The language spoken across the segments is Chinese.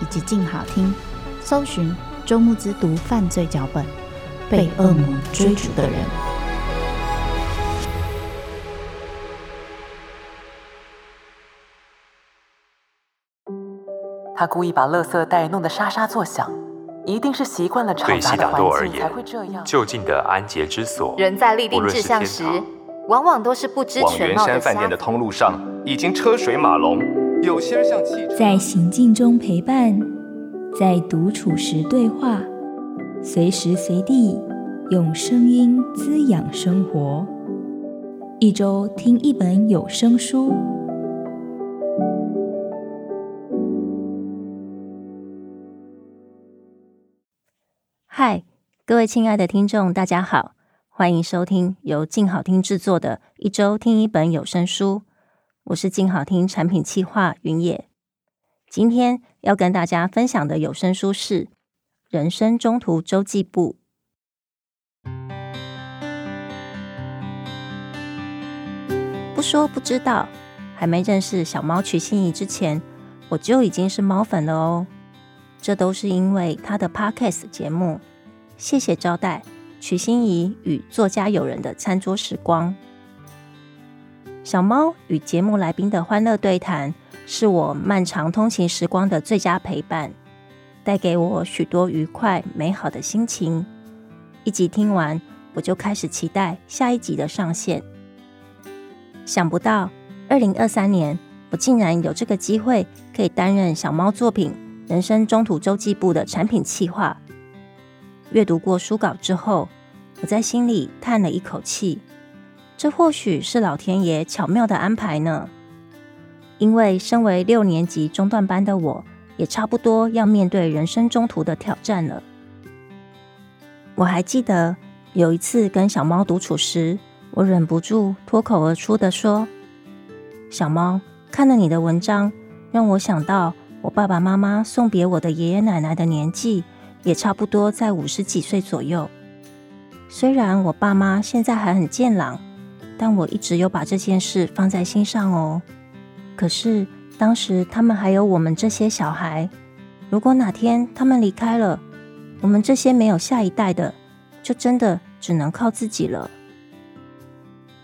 以及静好听，搜寻。周慕之读犯罪脚本，被恶魔追逐的人。他故意把垃圾袋弄得沙沙作响，一定是习惯了吵杂的环境才会这样。就近的安洁之所，人在立定志向时，往往都是不知全貌的。往圆山饭店的通路上已经车水马龙，有些像在行进中陪伴。在独处时对话，随时随地用声音滋养生活。一周听一本有声书。嗨，各位亲爱的听众，大家好，欢迎收听由静好听制作的一周听一本有声书。我是静好听产品企划云野。今天要跟大家分享的有声书是《人生中途周记簿》。不说不知道，还没认识小猫瞿欣怡之前，我就已经是猫粉了哦。这都是因为他的 Podcast 节目《谢谢招待》，瞿欣怡与作家友人的餐桌时光，小猫与节目来宾的欢乐对谈。是我漫长通勤时光的最佳陪伴，带给我许多愉快美好的心情。一集听完，我就开始期待下一集的上线。想不到，二零二三年我竟然有这个机会，可以担任小猫作品《人生中途周记簿》的产品企划。阅读过书稿之后，我在心里叹了一口气，这或许是老天爷巧妙的安排呢。因为身为六年级中段班的我，也差不多要面对人生中途的挑战了。我还记得有一次跟小猫独处时，我忍不住脱口而出的说：“小猫，看了你的文章，让我想到我爸爸妈妈送别我的爷爷奶奶的年纪，也差不多在五十几岁左右。虽然我爸妈现在还很健朗，但我一直有把这件事放在心上哦。”可是当时他们还有我们这些小孩，如果哪天他们离开了，我们这些没有下一代的，就真的只能靠自己了。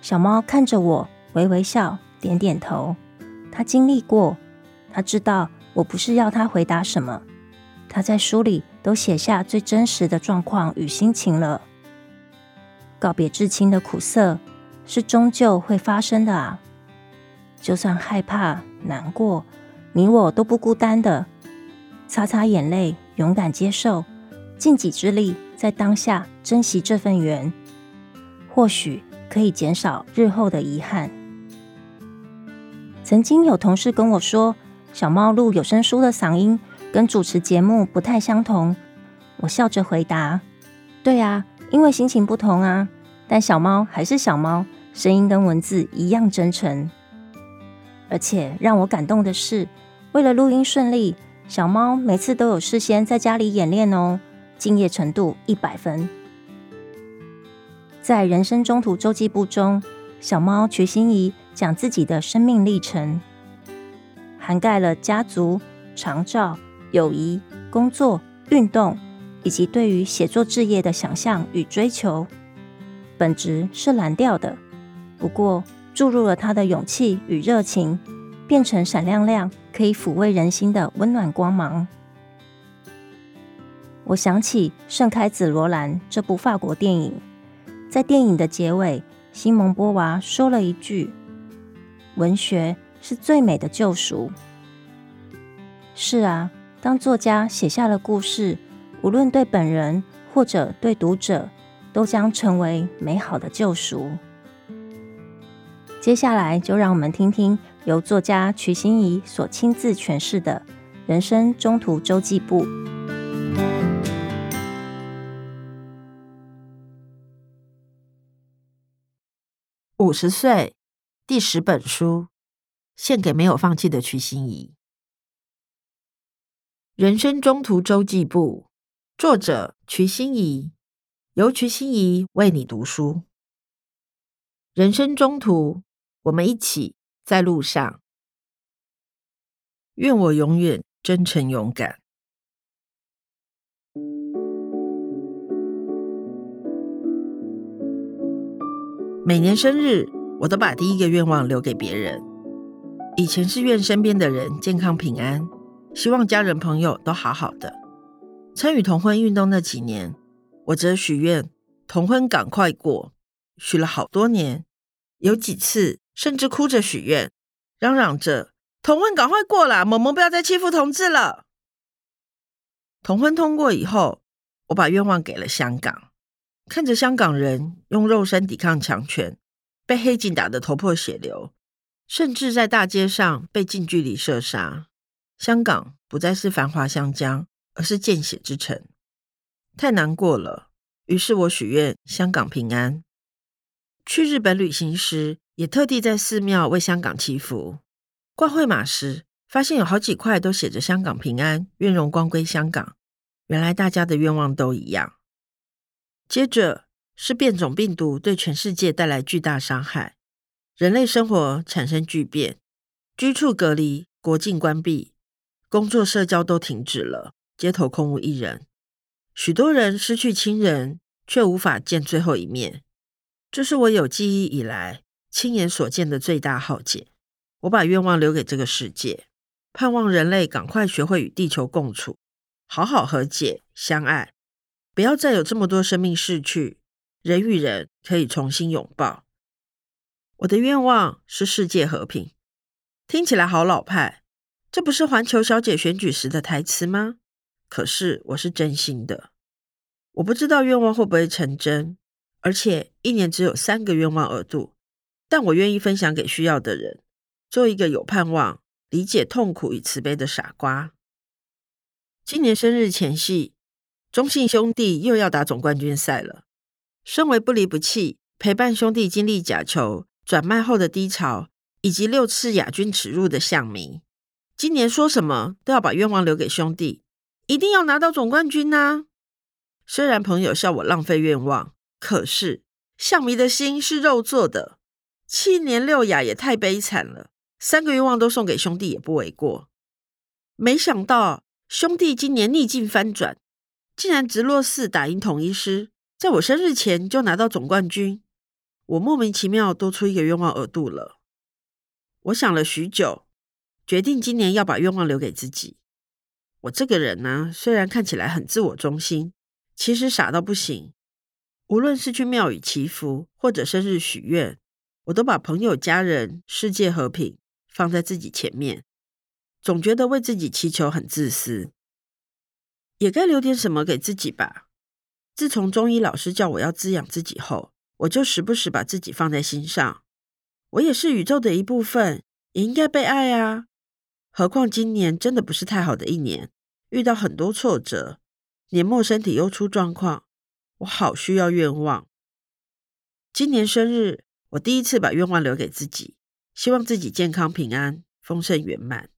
小猫看着我，微微笑，点点头。他经历过，他知道我不是要他回答什么，他在书里都写下最真实的状况与心情了。告别至亲的苦涩，是终究会发生的啊。就算害怕、难过，你我都不孤单的。擦擦眼泪，勇敢接受，尽己之力，在当下珍惜这份缘，或许可以减少日后的遗憾。曾经有同事跟我说，小猫录有声书的嗓音跟主持节目不太相同。我笑着回答：“对啊，因为心情不同啊。但小猫还是小猫，声音跟文字一样真诚。”而且让我感动的是，为了录音顺利，小猫每次都有事先在家里演练哦，敬业程度一百分。在人生中途周记簿中，小猫瞿欣怡讲自己的生命历程，涵盖了家族、长照、友谊、工作、运动，以及对于写作置业的想象与追求。本质是蓝调的，不过，注入了他的勇气与热情，变成闪亮亮可以抚慰人心的温暖光芒。我想起《盛开紫罗兰》这部法国电影，在电影的结尾，西蒙波娃说了一句：“文学是最美的救赎。”是啊，当作家写下了故事，无论对本人或者对读者，都将成为美好的救赎。接下来，就让我们听听由作家瞿欣怡所亲自诠释的《人生中途周记簿》。五十岁，第十本书，献给没有放弃的瞿欣怡。《人生中途周记簿》，作者瞿欣怡，由瞿欣怡为你读书。人生中途，我们一起在路上。愿我永远真诚勇敢。每年生日，我都把第一个愿望留给别人。以前是愿身边的人健康平安，希望家人朋友都好好的。参与同婚运动那几年，我则许愿同婚赶快过，许了好多年，有几次甚至哭着许愿，嚷嚷着同婚赶快过啦，某某不要再欺负同志了。同婚通过以后，我把愿望给了香港。看着香港人用肉身抵抗强权，被黑警打得头破血流，甚至在大街上被近距离射杀，香港不再是繁华香江，而是见血之城，太难过了。于是我许愿香港平安。去日本旅行时，也特地在寺庙为香港祈福。挂会马时，发现有好几块都写着“香港平安，愿荣光归香港”。原来大家的愿望都一样。接着是变种病毒对全世界带来巨大伤害，人类生活产生巨变，居处隔离，国境关闭，工作社交都停止了，街头空无一人，许多人失去亲人，却无法见最后一面。这是我有记忆以来亲眼所见的最大浩劫。我把愿望留给这个世界，盼望人类赶快学会与地球共处，好好和解相爱。不要再有这么多生命逝去，人与人可以重新拥抱。我的愿望是世界和平，听起来好老派，这不是环球小姐选举时的台词吗？可是我是真心的，我不知道愿望会不会成真，而且一年只有三个愿望额度，但我愿意分享给需要的人，做一个有盼望、理解痛苦与慈悲的傻瓜。今年生日前夕。中信兄弟又要打总冠军赛了。身为不离不弃、陪伴兄弟经历假球转卖后的低潮，以及六次亚军耻辱的象迷，今年说什么都要把愿望留给兄弟，一定要拿到总冠军啊！虽然朋友笑我浪费愿望，可是象迷的心是肉做的，七年六雅也太悲惨了，三个愿望都送给兄弟也不为过。没想到兄弟今年逆境翻转。竟然直落四打赢统一师，在我生日前就拿到总冠军，我莫名其妙多出一个愿望额度了。我想了许久，决定今年要把愿望留给自己。我这个人呢，虽然看起来很自我中心，其实傻到不行。无论是去庙宇祈福，或者生日许愿，我都把朋友、家人、世界和平放在自己前面，总觉得为自己祈求很自私。也该留点什么给自己吧。自从中医老师叫我要滋养自己后，我就时不时把自己放在心上。我也是宇宙的一部分，也应该被爱啊。何况今年真的不是太好的一年，遇到很多挫折，年末身体又出状况，我好需要愿望。今年生日，我第一次把愿望留给自己，希望自己健康平安、丰盛圆满。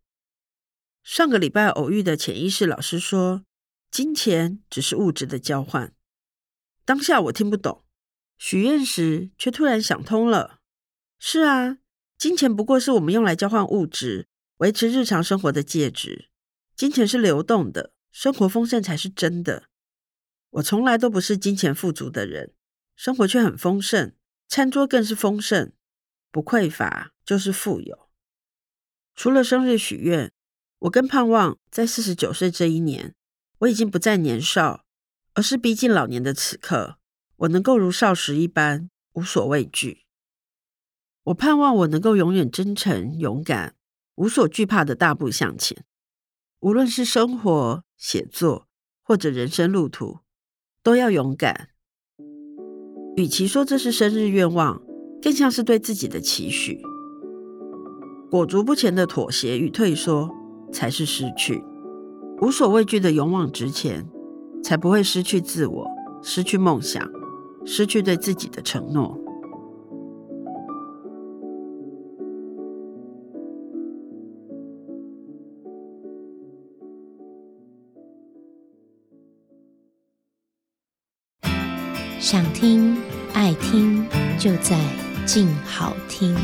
上个礼拜偶遇的潜意识老师说。金钱只是物质的交换。当下我听不懂，许愿时却突然想通了。是啊，金钱不过是我们用来交换物质、维持日常生活的介质。金钱是流动的，生活丰盛才是真的。我从来都不是金钱富足的人，生活却很丰盛，餐桌更是丰盛，不匮乏就是富有。除了生日许愿，我更盼望在四十九岁这一年。我已经不再年少，而是逼近老年的此刻，我能够如少时一般无所畏惧。我盼望我能够永远真诚、勇敢、无所惧怕的大步向前，无论是生活、写作或者人生路途，都要勇敢。与其说这是生日愿望，更像是对自己的期许。裹足不前的妥协与退缩，才是失去；无所畏惧的勇往直前，才不会失去自我、失去梦想、失去对自己的承诺。想听、爱听，就在静好听。